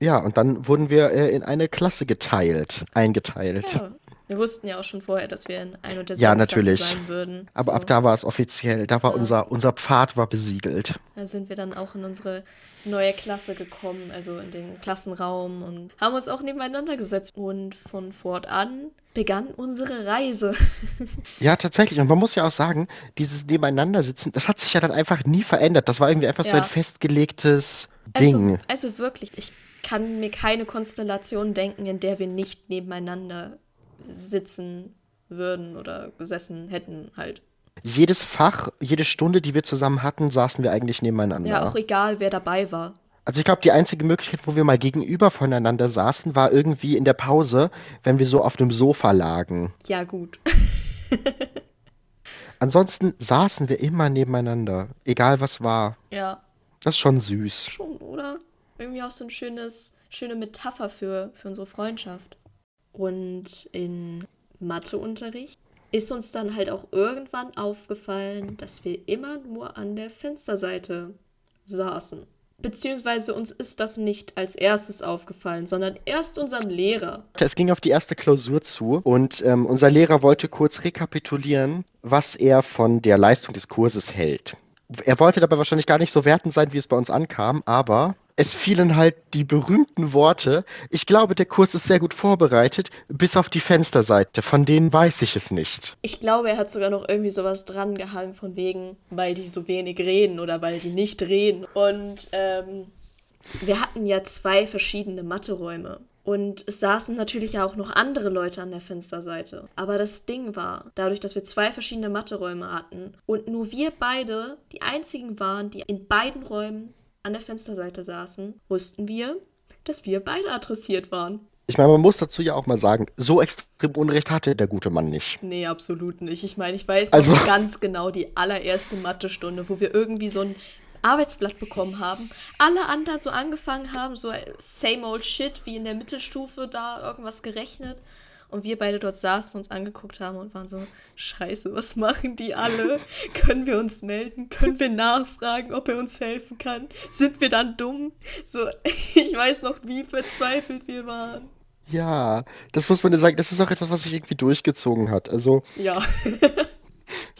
Ja, und dann wurden wir äh, in eine Klasse geteilt, eingeteilt. Ja. Wir wussten ja auch schon vorher, dass wir in ein und derselben Ja, natürlich. Klasse sein würden. Aber so. ab da war es offiziell, da war Ja. unser, unser Pfad war besiegelt. Da sind wir dann auch in unsere neue Klasse gekommen, also in den Klassenraum und haben uns auch nebeneinander gesetzt. Und von fortan begann unsere Reise. Ja, tatsächlich. Und man muss ja auch sagen, dieses Nebeneinandersitzen, das hat sich ja dann einfach nie verändert. Das war irgendwie einfach so Ja. ein festgelegtes Also, Ding. also wirklich, ich kann mir keine Konstellation denken, in der wir nicht nebeneinander sitzen würden oder gesessen hätten halt. Jedes Fach, jede Stunde, die wir zusammen hatten, saßen wir eigentlich nebeneinander. Ja, auch egal, wer dabei war. Also ich glaube, die einzige Möglichkeit, wo wir mal gegenüber voneinander saßen, war irgendwie in der Pause, wenn wir so auf dem Sofa lagen. Ja, gut. Ansonsten saßen wir immer nebeneinander, egal was war. Ja, Das ist schon süß. schon, oder? Irgendwie auch so ein schönes, schöne Metapher für, für unsere Freundschaft. Und in Matheunterricht ist uns dann halt auch irgendwann aufgefallen, dass wir immer nur an der Fensterseite saßen. Beziehungsweise uns ist das nicht als erstes aufgefallen, sondern erst unserem Lehrer. Es ging auf die erste Klausur zu und ähm, unser Lehrer wollte kurz rekapitulieren, was er von der Leistung des Kurses hält. Er wollte dabei wahrscheinlich gar nicht so wertend sein, wie es bei uns ankam, aber es fielen halt die berühmten Worte. Ich glaube, der Kurs ist sehr gut vorbereitet, bis auf die Fensterseite. Von denen weiß ich es nicht. Ich glaube, er hat sogar noch irgendwie sowas dran gehangen, von wegen, weil die so wenig reden oder weil die nicht reden. Und ähm, wir hatten ja zwei verschiedene Matheräume. Und es saßen natürlich auch noch andere Leute an der Fensterseite. Aber das Ding war, dadurch, dass wir zwei verschiedene Matheräume hatten und nur wir beide die einzigen waren, die in beiden Räumen an der Fensterseite saßen, wussten wir, dass wir beide adressiert waren. Ich meine, man muss dazu ja auch mal sagen, so extrem Unrecht hatte der gute Mann nicht. Nee, absolut nicht. Ich meine, ich weiß Also- ganz genau die allererste Mathestunde, wo wir irgendwie so ein Arbeitsblatt bekommen haben. Alle anderen so angefangen haben, so same old shit, wie in der Mittelstufe da irgendwas gerechnet. Und wir beide dort saßen, uns angeguckt haben und waren so, scheiße, was machen die alle? Können wir uns melden? Können wir nachfragen, ob er uns helfen kann? Sind wir dann dumm? So, ich weiß noch, wie verzweifelt wir waren. Ja, das muss man ja sagen, das ist auch etwas, was sich irgendwie durchgezogen hat. Also Ja.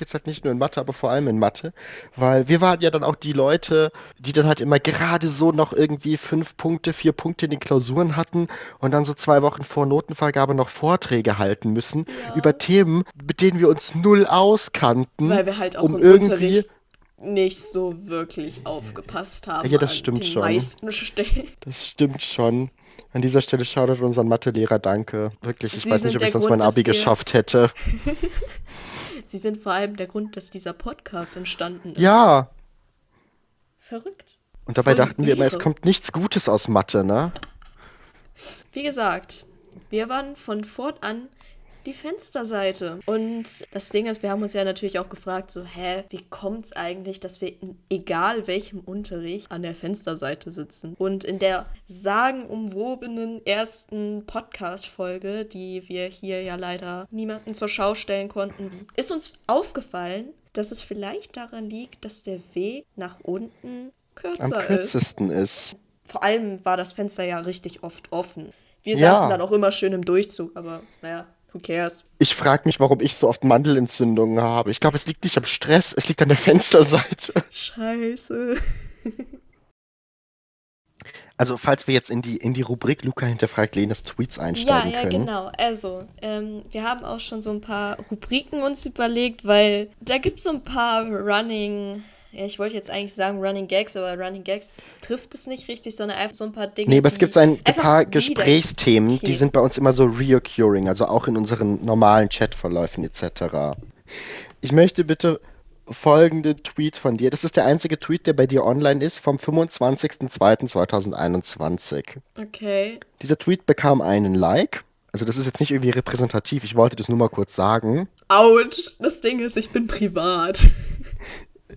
jetzt halt nicht nur in Mathe, aber vor allem in Mathe, weil wir waren ja dann auch die Leute, die dann halt immer gerade so noch irgendwie fünf Punkte, vier Punkte in den Klausuren hatten und dann so zwei Wochen vor Notenvergabe noch Vorträge halten müssen Ja. über Themen, mit denen wir uns null auskannten, Weil wir halt auch um im irgendwie Unterricht nicht so wirklich aufgepasst haben. Ja, das stimmt schon. meisten Stellen. Das stimmt schon. An dieser Stelle Shoutout unseren Mathelehrer, danke. Wirklich, ich Sie weiß nicht, ob ich sonst Grund, mein Abi geschafft hätte. Sie sind vor allem der Grund, dass dieser Podcast entstanden ist. Ja, Verrückt. und dabei die dachten wir immer, es kommt nichts Gutes aus Mathe, ne? Wie gesagt, wir waren von fortan die Fensterseite. Und das Ding ist, wir haben uns ja natürlich auch gefragt, so, hä, wie kommt es eigentlich, dass wir in egal welchem Unterricht an der Fensterseite sitzen? Und in der sagenumwobenen ersten Podcast-Folge, die wir hier ja leider niemanden zur Schau stellen konnten, ist uns aufgefallen, dass es vielleicht daran liegt, dass der Weg nach unten Am kürzer ist. kürzesten ist. Vor allem war das Fenster ja richtig oft offen. Wir Ja. saßen dann auch immer schön im Durchzug, aber naja, who cares? Ich frage mich, warum ich so oft Mandelentzündungen habe. Ich glaube, es liegt nicht am Stress, es liegt an der Fensterseite. Scheiße. Also, falls wir jetzt in die, in die Rubrik Luca hinterfragt Lenas Tweets Ja, einsteigen ja, können. genau. Also, ähm, wir haben auch schon so ein paar Rubriken uns überlegt, weil da gibt es so ein paar Running, ja, ich wollte jetzt eigentlich sagen Running Gags, aber Running Gags trifft es nicht richtig, sondern einfach so ein paar Dinge. Nee, aber es gibt so ein paar Gesprächsthemen, die sind bei uns immer so reoccurring, also auch in unseren normalen Chatverläufen etc. Ich möchte bitte folgenden Tweet von dir. Das ist der einzige Tweet, der bei dir online ist, vom 25.02.2021. Okay. Dieser Tweet bekam einen Like. Also das ist jetzt nicht irgendwie repräsentativ, ich wollte das nur mal kurz sagen. Autsch, das Ding ist, ich bin privat.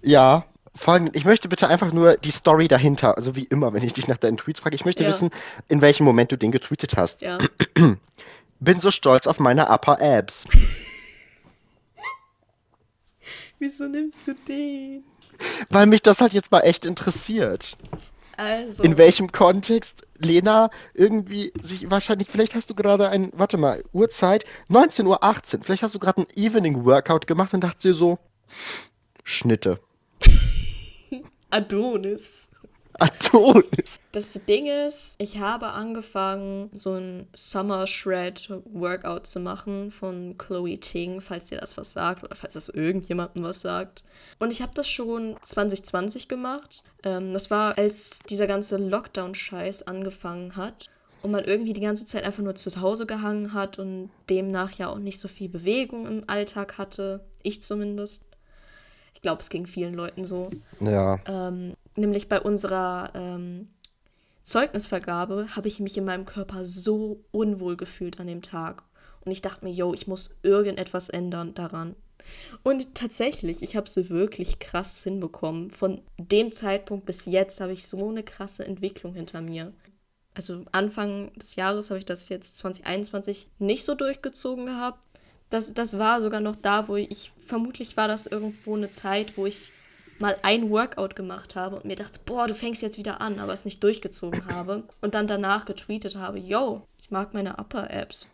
Ja, folgenden, ich möchte bitte einfach nur die Story dahinter, also wie immer, wenn ich dich nach deinen Tweets frage, ich möchte Ja. wissen, in welchem Moment du den getweetet hast. Ja. Bin so stolz auf meine Upper Abs. Wieso nimmst du den? Weil mich das halt jetzt mal echt interessiert. Also. In welchem Kontext Lena irgendwie sich wahrscheinlich, vielleicht hast du gerade ein, warte mal, Uhrzeit, 19.18 Uhr, vielleicht hast du gerade ein Evening Workout gemacht und dachte dir so, Schnitte. Adonis. Adonis. Das Ding ist, ich habe angefangen, so ein Summer Shred Workout zu machen von Chloe Ting, falls dir das was sagt oder falls das irgendjemandem was sagt. Und ich habe das schon 2020 gemacht. Ähm, das war, als dieser ganze Lockdown-Scheiß angefangen hat und man irgendwie die ganze Zeit einfach nur zu Hause gehangen hat und demnach ja auch nicht so viel Bewegung im Alltag hatte. Ich zumindest. Ich glaube, es ging vielen Leuten so. Ja, Ähm, nämlich bei unserer ähm, Zeugnisvergabe habe ich mich in meinem Körper so unwohl gefühlt an dem Tag. Und ich dachte mir, yo, ich muss irgendetwas ändern daran. Und tatsächlich, ich habe sie wirklich krass hinbekommen. Von dem Zeitpunkt bis jetzt habe ich so eine krasse Entwicklung hinter mir. Also Anfang des Jahres habe ich das jetzt 2021 nicht so durchgezogen gehabt. Das, das war sogar noch da, wo ich, vermutlich war das irgendwo eine Zeit, wo ich mal ein Workout gemacht habe und mir dachte, boah, du fängst jetzt wieder an, aber es nicht durchgezogen habe. Und dann danach getweetet habe, yo, ich mag meine Upper-Apps.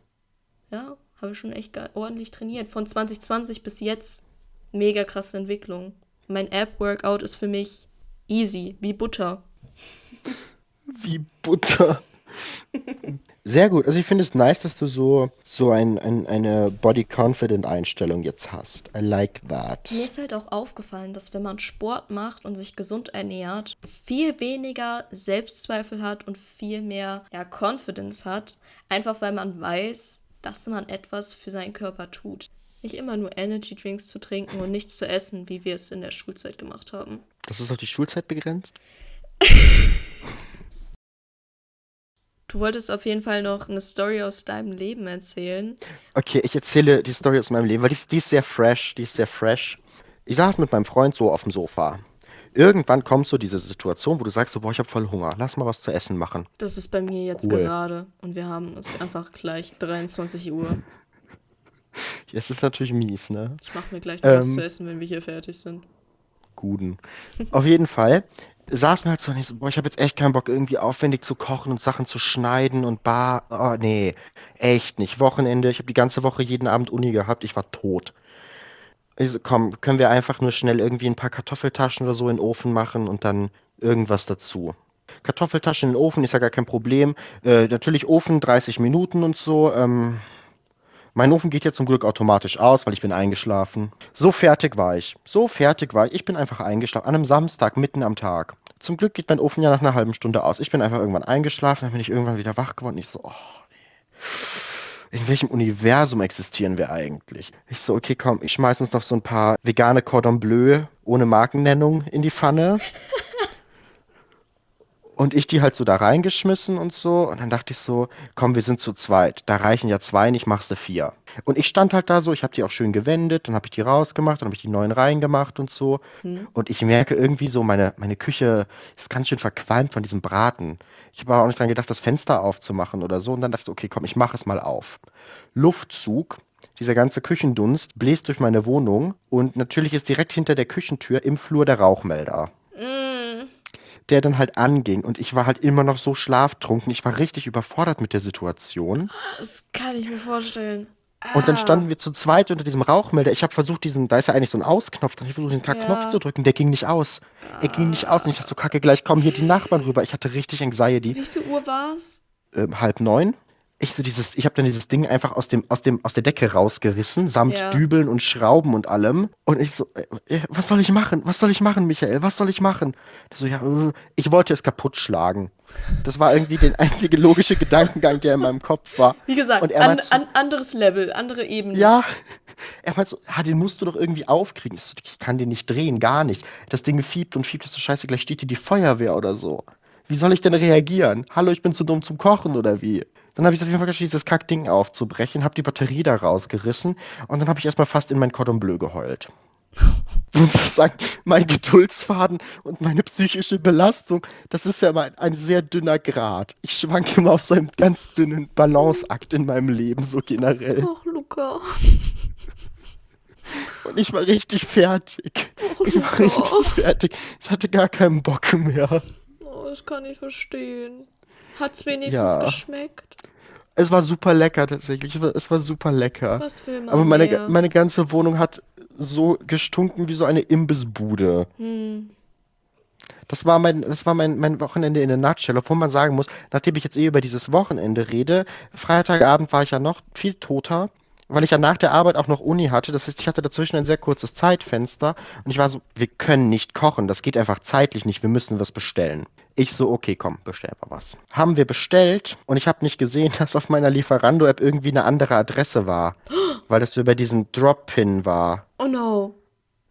Ja, habe ich schon echt ordentlich trainiert. Von 2020 bis jetzt mega krasse Entwicklung. Mein App-Workout ist für mich easy, wie Butter. Wie Butter. Sehr gut. Also ich finde es nice, dass du so, so ein, ein, eine Body-Confident-Einstellung jetzt hast. I like that. Mir ist halt auch aufgefallen, dass wenn man Sport macht und sich gesund ernährt, viel weniger Selbstzweifel hat und viel mehr ja, Confidence hat. Einfach weil man weiß, dass man etwas für seinen Körper tut. Nicht immer nur Energy Drinks zu trinken und nichts zu essen, wie wir es in der Schulzeit gemacht haben. Das ist auf die Schulzeit begrenzt? Du wolltest auf jeden Fall noch eine Story aus deinem Leben erzählen. Okay, ich erzähle die Story aus meinem Leben, weil die, die ist sehr fresh, die ist sehr fresh. Ich saß mit meinem Freund so auf dem Sofa. Irgendwann kommt so diese Situation, wo du sagst so, boah, ich habe voll Hunger, lass mal was zu essen machen. Das ist bei mir jetzt cool. gerade und wir haben es einfach gleich 23 Uhr. Das ist natürlich mies, ne? Ich mache mir gleich noch ähm, was zu essen, wenn wir hier fertig sind. Guten. Auf jeden Fall saßen halt so und ich so, boah, ich habe jetzt echt keinen Bock, irgendwie aufwendig zu kochen und Sachen zu schneiden und bar. Oh, nee, echt nicht. Wochenende, ich habe die ganze Woche jeden Abend Uni gehabt, ich war tot. Ich so, komm, können wir einfach nur schnell irgendwie ein paar Kartoffeltaschen oder so in den Ofen machen und dann irgendwas dazu. Kartoffeltaschen in den Ofen ist ja gar kein Problem. Äh, natürlich Ofen 30 Minuten und so. Ähm, mein Ofen geht jetzt zum Glück automatisch aus, weil ich bin eingeschlafen. So fertig war ich. So fertig war ich. Ich bin einfach eingeschlafen. An einem Samstag, mitten am Tag. Zum Glück geht mein Ofen ja nach einer halben Stunde aus. Ich bin einfach irgendwann eingeschlafen, dann bin ich irgendwann wieder wach geworden. Ich so, oh, nee. in welchem Universum existieren wir eigentlich? Ich so, okay, komm, ich schmeiß uns noch so ein paar vegane Cordon Bleu ohne Markennennung in die Pfanne. Und ich die halt so da reingeschmissen und so. Und dann dachte ich so, komm, wir sind zu zweit. Da reichen ja zwei nicht, machst du vier. Und ich stand halt da so, ich habe die auch schön gewendet, dann habe ich die rausgemacht, dann habe ich die neuen reingemacht und so. Hm. Und ich merke irgendwie so, meine, meine Küche ist ganz schön verqualmt von diesem Braten. Ich habe auch nicht dran gedacht, das Fenster aufzumachen oder so. Und dann dachte ich, okay, komm, ich mache es mal auf. Luftzug, dieser ganze Küchendunst bläst durch meine Wohnung und natürlich ist direkt hinter der Küchentür im Flur der Rauchmelder. Mm der dann halt anging. Und ich war halt immer noch so schlaftrunken. Ich war richtig überfordert mit der Situation. Das kann ich mir vorstellen. Und dann standen wir zu zweit unter diesem Rauchmelder. Ich habe versucht, diesen, da ist ja eigentlich so ein Ausknopf, dann habe ich versucht, den Knopf ja. zu drücken, der ging nicht aus. Er ging nicht aus. Und ich dachte so, kacke, gleich kommen hier die Nachbarn rüber. Ich hatte richtig Anxiety. Wie viel Uhr war es? Ähm, halb neun ich so dieses, ich habe dann dieses Ding einfach aus dem, aus dem, aus der Decke rausgerissen, samt ja. Dübeln und Schrauben und allem. Und ich so, äh, äh, was soll ich machen? Was soll ich machen, Michael? Was soll ich machen? so, ja, äh, ich wollte es kaputt schlagen. Das war irgendwie der einzige logische Gedankengang, der in meinem Kopf war. Wie gesagt, und er an, so, an, anderes Level, andere Ebene. Ja, er meint so, ah, den musst du doch irgendwie aufkriegen. Ich, so, ich kann den nicht drehen, gar nicht. Das Ding fiebt und fiebt, ist so scheiße, gleich steht hier die Feuerwehr oder so. Wie soll ich denn reagieren? Hallo, ich bin zu dumm zum Kochen oder wie? Dann habe ich auf jeden Fall geschafft, dieses Kackding aufzubrechen, habe die Batterie da rausgerissen und dann habe ich erstmal fast in mein Cordon Bleu geheult. Ich muss auch sagen, mein Geduldsfaden und meine psychische Belastung, das ist ja mal ein sehr dünner Grad. Ich schwanke immer auf so einem ganz dünnen Balanceakt in meinem Leben, so generell. Ach, Luca. Und ich war richtig fertig. Ach, ich war richtig fertig. Ich hatte gar keinen Bock mehr. Das kann ich verstehen. Hat's wenigstens ja. geschmeckt? Es war super lecker tatsächlich. Es war super lecker. Was will man Aber meine, meine ganze Wohnung hat so gestunken wie so eine Imbissbude. Hm. Das war mein, das war mein, mein Wochenende in der Nutshell, obwohl man sagen muss, nachdem ich jetzt eh über dieses Wochenende rede, Freitagabend war ich ja noch viel toter weil ich ja nach der Arbeit auch noch Uni hatte. Das heißt, ich hatte dazwischen ein sehr kurzes Zeitfenster und ich war so, wir können nicht kochen. Das geht einfach zeitlich nicht. Wir müssen was bestellen. Ich so, okay, komm, bestell mal was. Haben wir bestellt und ich habe nicht gesehen, dass auf meiner Lieferando-App irgendwie eine andere Adresse war, weil das über diesen Drop-Pin war. Oh no.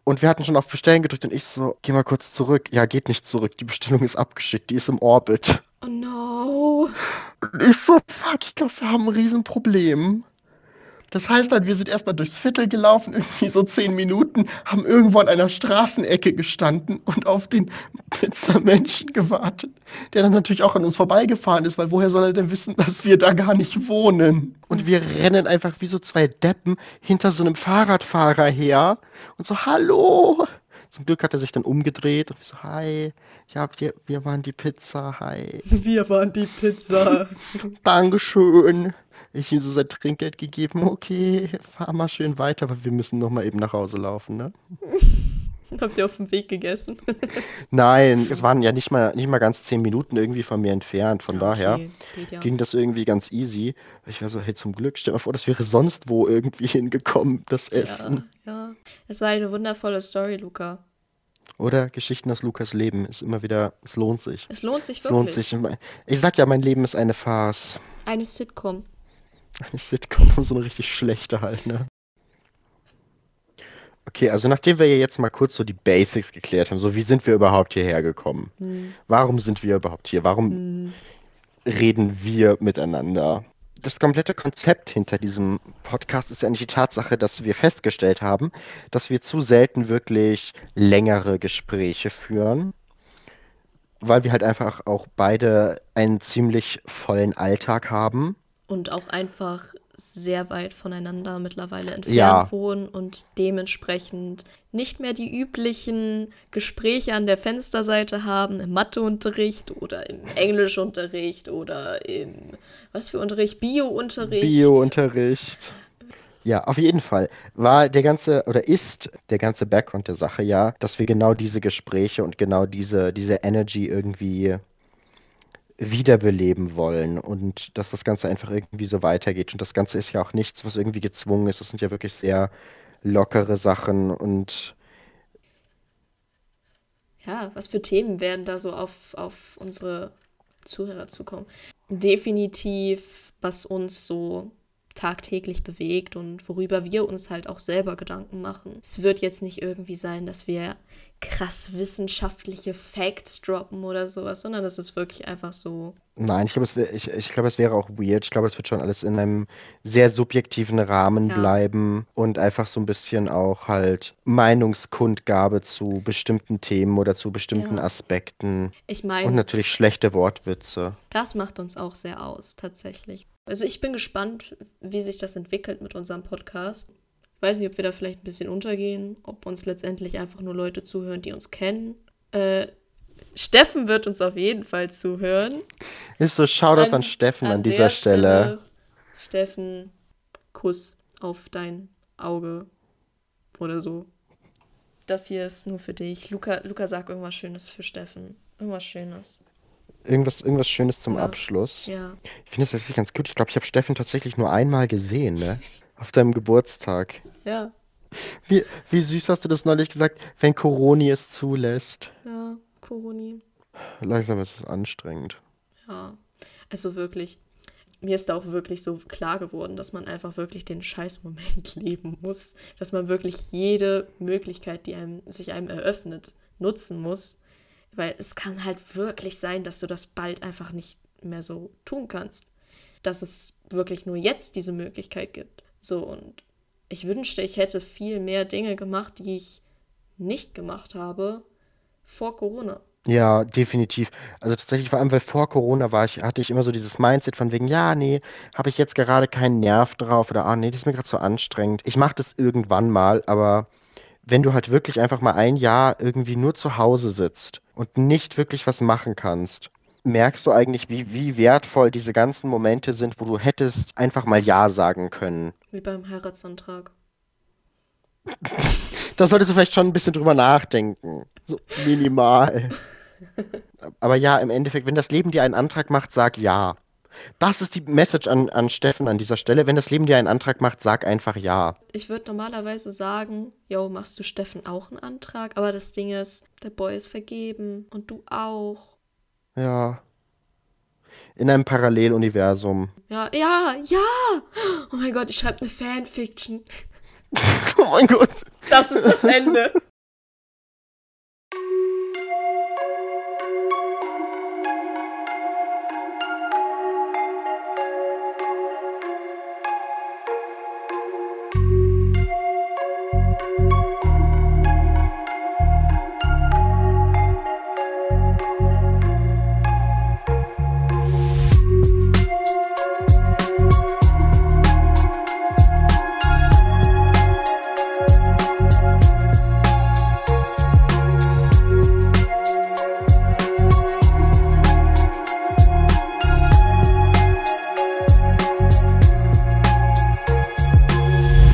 Und wir hatten schon auf Bestellen gedrückt und ich so, geh mal kurz zurück. Ja, geht nicht zurück. Die Bestellung ist abgeschickt. Die ist im Orbit. Oh no. Und ich so, fuck, ich glaube, wir haben ein Riesenproblem. Das heißt halt, wir sind erstmal durchs Viertel gelaufen, irgendwie so zehn Minuten, haben irgendwo an einer Straßenecke gestanden und auf den Pizzamenschen gewartet, der dann natürlich auch an uns vorbeigefahren ist, weil woher soll er denn wissen, dass wir da gar nicht wohnen? Und wir rennen einfach wie so zwei Deppen hinter so einem Fahrradfahrer her und so, hallo! Zum Glück hat er sich dann umgedreht und wir so, hi, ja, wir, wir waren die Pizza, hi. Wir waren die Pizza. Dankeschön. Ich ihm so sein Trinkgeld gegeben, okay, fahr mal schön weiter, weil wir müssen noch mal eben nach Hause laufen, ne? Habt ihr auf dem Weg gegessen? Nein, es waren ja nicht mal, nicht mal ganz zehn Minuten irgendwie von mir entfernt, von daher Okay, geht ja. ging das irgendwie ganz easy. Ich war so, hey, zum Glück, stell dir mal vor, das wäre sonst wo irgendwie hingekommen, das Essen. Ja, ja. Es war eine wundervolle Story, Luca. Oder Geschichten aus Lukas Leben ist immer wieder, es lohnt sich. Es lohnt sich Es wirklich. lohnt sich. Ich sag ja, mein Leben ist eine Farce. Eine Sitcom. Eine Sitcom, so eine richtig schlechte halt, ne? Okay, also nachdem wir ja jetzt mal kurz so die Basics geklärt haben, so wie sind wir überhaupt hierher gekommen? Hm. Warum sind wir überhaupt hier? Warum Hm. reden wir miteinander? Das komplette Konzept hinter diesem Podcast ist ja eigentlich die Tatsache, dass wir festgestellt haben, dass wir zu selten wirklich längere Gespräche führen, weil wir halt einfach auch beide einen ziemlich vollen Alltag haben. Und auch einfach sehr weit voneinander mittlerweile entfernt Ja. wohnen und dementsprechend nicht mehr die üblichen Gespräche an der Fensterseite haben im Matheunterricht oder im Englischunterricht oder im, was für Unterricht, Biounterricht. Biounterricht. Ja, auf jeden Fall war der ganze oder ist der ganze Background der Sache ja, dass wir genau diese Gespräche und genau diese, diese Energy irgendwie wiederbeleben wollen und dass das Ganze einfach irgendwie so weitergeht. Und das Ganze ist ja auch nichts, was irgendwie gezwungen ist. Das sind ja wirklich sehr lockere Sachen und Ja, was für Themen werden da so auf, auf unsere Zuhörer zukommen? Definitiv, was uns so tagtäglich bewegt und worüber wir uns halt auch selber Gedanken machen. Es wird jetzt nicht irgendwie sein, dass wir krass wissenschaftliche Facts droppen oder sowas, sondern das ist wirklich einfach so. Nein, ich glaube, es wär, ich, ich glaube, es wäre auch weird. Ich glaube, es wird schon alles in einem sehr subjektiven Rahmen Ja. bleiben und einfach so ein bisschen auch halt Meinungskundgabe zu bestimmten Themen oder zu bestimmten Ja. Aspekten Ich und meine, natürlich schlechte Wortwitze. das macht uns auch sehr aus, tatsächlich. Also ich bin gespannt, wie sich das entwickelt mit unserem Podcast. Weiß nicht, ob wir da vielleicht ein bisschen untergehen, ob uns letztendlich einfach nur Leute zuhören, die uns kennen. Äh, Steffen wird uns auf jeden Fall zuhören. Ist so, Shoutout an, Steffen an, dieser der Stelle. Steffen, Kuss auf dein Auge oder so. Das hier ist nur für dich. Luca, Luca sag irgendwas Schönes für Steffen. Irgendwas Schönes. Irgendwas, irgendwas Schönes zum Ja. Abschluss. Ja. Ich finde das wirklich ganz gut. Ich glaube, ich habe Steffen tatsächlich nur einmal gesehen, ne? Auf deinem Geburtstag. Ja. Wie, wie süß hast du das neulich gesagt, wenn Coroni es zulässt. Ja. Coroni. Langsam ist es anstrengend. Ja, also wirklich. Mir ist da auch wirklich so klar geworden, dass man einfach wirklich den Scheißmoment leben muss. Dass man wirklich jede Möglichkeit, die einem, sich einem eröffnet, nutzen muss. Weil es kann halt wirklich sein, dass du das bald einfach nicht mehr so tun kannst. Dass es wirklich nur jetzt diese Möglichkeit gibt. So, und ich wünschte, ich hätte viel mehr Dinge gemacht, die ich nicht gemacht habe vor Corona. Ja, definitiv. Also tatsächlich, vor allem, weil vor Corona war ich, hatte ich immer so dieses Mindset von wegen, ja, nee, habe ich jetzt gerade keinen Nerv drauf oder ah, nee, das ist mir gerade so anstrengend. Ich mache das irgendwann mal, aber wenn du halt wirklich einfach mal ein Jahr irgendwie nur zu Hause sitzt und nicht wirklich was machen kannst, merkst du eigentlich, wie, wie wertvoll diese ganzen Momente sind, wo du hättest einfach mal Ja sagen können. Wie beim Heiratsantrag. Da solltest du vielleicht schon ein bisschen drüber nachdenken. So minimal. Aber ja, im Endeffekt, wenn das Leben dir einen Antrag macht, sag ja. Das ist die Message an, an Steffen an dieser Stelle. Wenn das Leben dir einen Antrag macht, sag einfach ja. Ich würde normalerweise sagen, yo, machst du Steffen auch einen Antrag? Aber das Ding ist, der Boy ist vergeben und du auch. Ja. In einem Paralleluniversum. Ja, ja, ja! Oh mein Gott, ich schreibe eine Fanfiction. Oh mein Gott. Das ist das Ende.